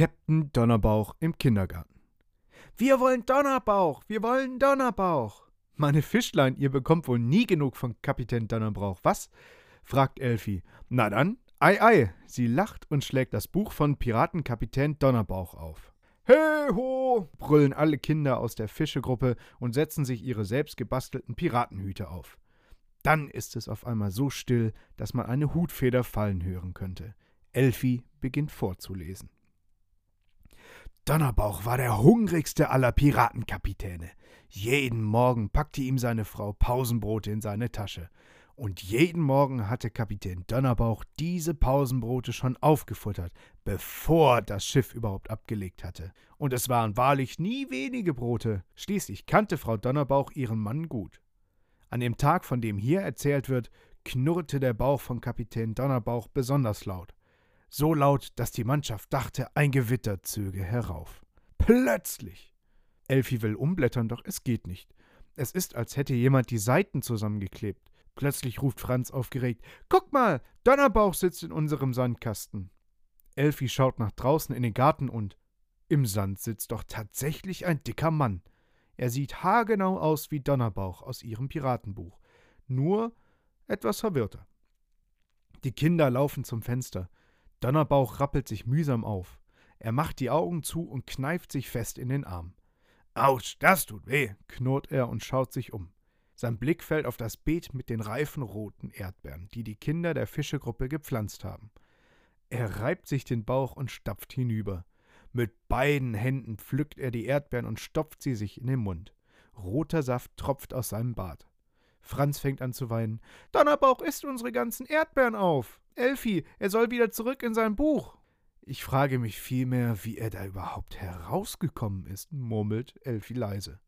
Käpt'n Donnerbauch im Kindergarten. Wir wollen Donnerbauch, wir wollen Donnerbauch. Meine Fischlein, ihr bekommt wohl nie genug von Kapitän Donnerbauch, was? fragt Elfi. Na dann, ei ei. Sie lacht und schlägt das Buch von Piratenkapitän Donnerbauch auf. Hey ho! brüllen alle Kinder aus der Fischegruppe und setzen sich ihre selbst gebastelten Piratenhüte auf. Dann ist es auf einmal so still, dass man eine Hutfeder fallen hören könnte. Elfi beginnt vorzulesen. Donnerbauch war der hungrigste aller Piratenkapitäne. Jeden Morgen packte ihm seine Frau Pausenbrote in seine Tasche. Und jeden Morgen hatte Kapitän Donnerbauch diese Pausenbrote schon aufgefuttert, bevor das Schiff überhaupt abgelegt hatte. Und es waren wahrlich nie wenige Brote. Schließlich kannte Frau Donnerbauch ihren Mann gut. An dem Tag, von dem hier erzählt wird, knurrte der Bauch von Kapitän Donnerbauch besonders laut. So laut, dass die Mannschaft dachte, ein Gewitter zöge herauf. Plötzlich Elfi will umblättern, doch es geht nicht. Es ist, als hätte jemand die Seiten zusammengeklebt. Plötzlich ruft Franz aufgeregt: Guck mal, Donnerbauch sitzt in unserem Sandkasten. Elfi schaut nach draußen in den Garten und im Sand sitzt doch tatsächlich ein dicker Mann. Er sieht haargenau aus wie Donnerbauch aus ihrem Piratenbuch, nur etwas verwirrter. Die Kinder laufen zum Fenster. Donnerbauch rappelt sich mühsam auf. Er macht die Augen zu und kneift sich fest in den Arm. Autsch, das tut weh, knurrt er und schaut sich um. Sein Blick fällt auf das Beet mit den reifen roten Erdbeeren, die die Kinder der Fischegruppe gepflanzt haben. Er reibt sich den Bauch und stapft hinüber. Mit beiden Händen pflückt er die Erdbeeren und stopft sie sich in den Mund. Roter Saft tropft aus seinem Bart. Franz fängt an zu weinen. Donnerbauch isst unsere ganzen Erdbeeren auf. Elfi, er soll wieder zurück in sein Buch. Ich frage mich vielmehr, wie er da überhaupt herausgekommen ist, murmelt Elfi leise.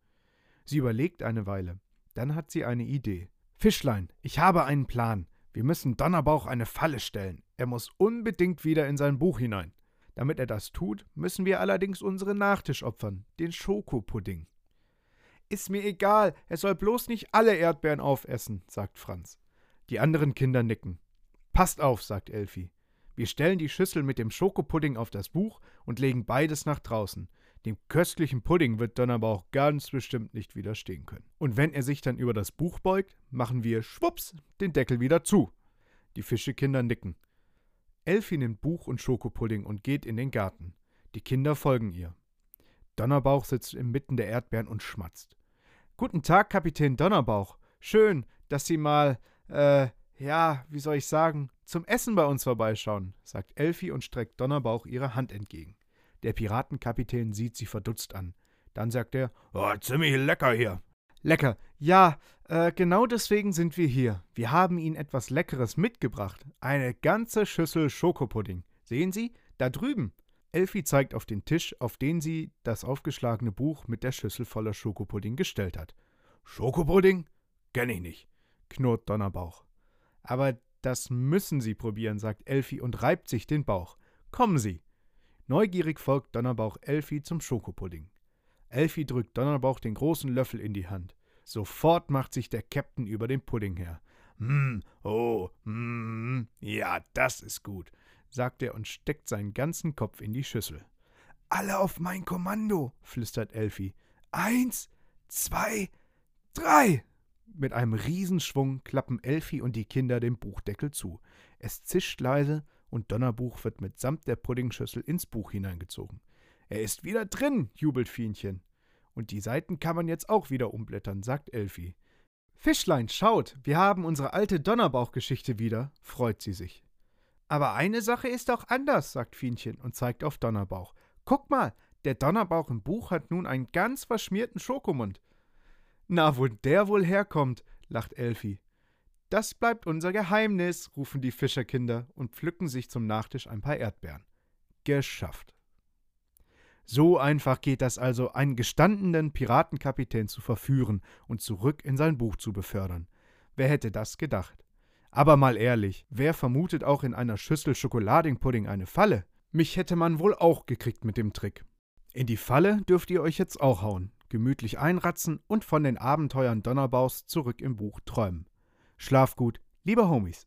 Sie überlegt eine Weile. Dann hat sie eine Idee. Fischlein, ich habe einen Plan. Wir müssen Donnerbauch eine Falle stellen. Er muss unbedingt wieder in sein Buch hinein. Damit er das tut, müssen wir allerdings unseren Nachtisch opfern, den Schokopudding. Ist mir egal, er soll bloß nicht alle Erdbeeren aufessen, sagt Franz. Die anderen Kinder nicken. Passt auf, sagt Elfi. Wir stellen die Schüssel mit dem Schokopudding auf das Buch und legen beides nach draußen. Dem köstlichen Pudding wird Donnerbauch ganz bestimmt nicht widerstehen können. Und wenn er sich dann über das Buch beugt, machen wir schwupps den Deckel wieder zu. Die Fischekinder nicken. Elfi nimmt Buch und Schokopudding und geht in den Garten. Die Kinder folgen ihr. Donnerbauch sitzt inmitten der Erdbeeren und schmatzt. Guten Tag, Kapitän Donnerbauch. Schön, dass Sie mal, äh, ja, wie soll ich sagen, zum Essen bei uns vorbeischauen, sagt Elfi und streckt Donnerbauch ihre Hand entgegen. Der Piratenkapitän sieht sie verdutzt an. Dann sagt er: oh, ziemlich lecker hier. Lecker. Ja, äh, genau deswegen sind wir hier. Wir haben Ihnen etwas Leckeres mitgebracht. Eine ganze Schüssel Schokopudding. Sehen Sie? Da drüben. Elfi zeigt auf den Tisch, auf den sie das aufgeschlagene Buch mit der Schüssel voller Schokopudding gestellt hat. Schokopudding? Kenn ich nicht, knurrt Donnerbauch. Aber das müssen Sie probieren, sagt Elfi und reibt sich den Bauch. Kommen Sie. Neugierig folgt Donnerbauch Elfi zum Schokopudding. Elfi drückt Donnerbauch den großen Löffel in die Hand. Sofort macht sich der Käpt'n über den Pudding her. Hm, oh, hm, ja, das ist gut, sagt er und steckt seinen ganzen Kopf in die Schüssel. Alle auf mein Kommando, flüstert Elfi. Eins, zwei, drei. Mit einem Riesenschwung klappen Elfi und die Kinder den Buchdeckel zu. Es zischt leise und Donnerbuch wird mitsamt der Puddingschüssel ins Buch hineingezogen. Er ist wieder drin, jubelt Fienchen. Und die Seiten kann man jetzt auch wieder umblättern, sagt Elfi. Fischlein, schaut, wir haben unsere alte Donnerbauchgeschichte wieder, freut sie sich. Aber eine Sache ist auch anders, sagt Fienchen und zeigt auf Donnerbauch. Guck mal, der Donnerbauch im Buch hat nun einen ganz verschmierten Schokomund. Na, wo der wohl herkommt, lacht Elfi. Das bleibt unser Geheimnis, rufen die Fischerkinder und pflücken sich zum Nachtisch ein paar Erdbeeren. Geschafft. So einfach geht das also, einen gestandenen Piratenkapitän zu verführen und zurück in sein Buch zu befördern. Wer hätte das gedacht? Aber mal ehrlich, wer vermutet auch in einer Schüssel Schokoladingpudding eine Falle? Mich hätte man wohl auch gekriegt mit dem Trick. In die Falle dürft ihr euch jetzt auch hauen gemütlich einratzen und von den Abenteuern Donnerbaus zurück im Buch träumen. Schlaf gut, liebe Homies.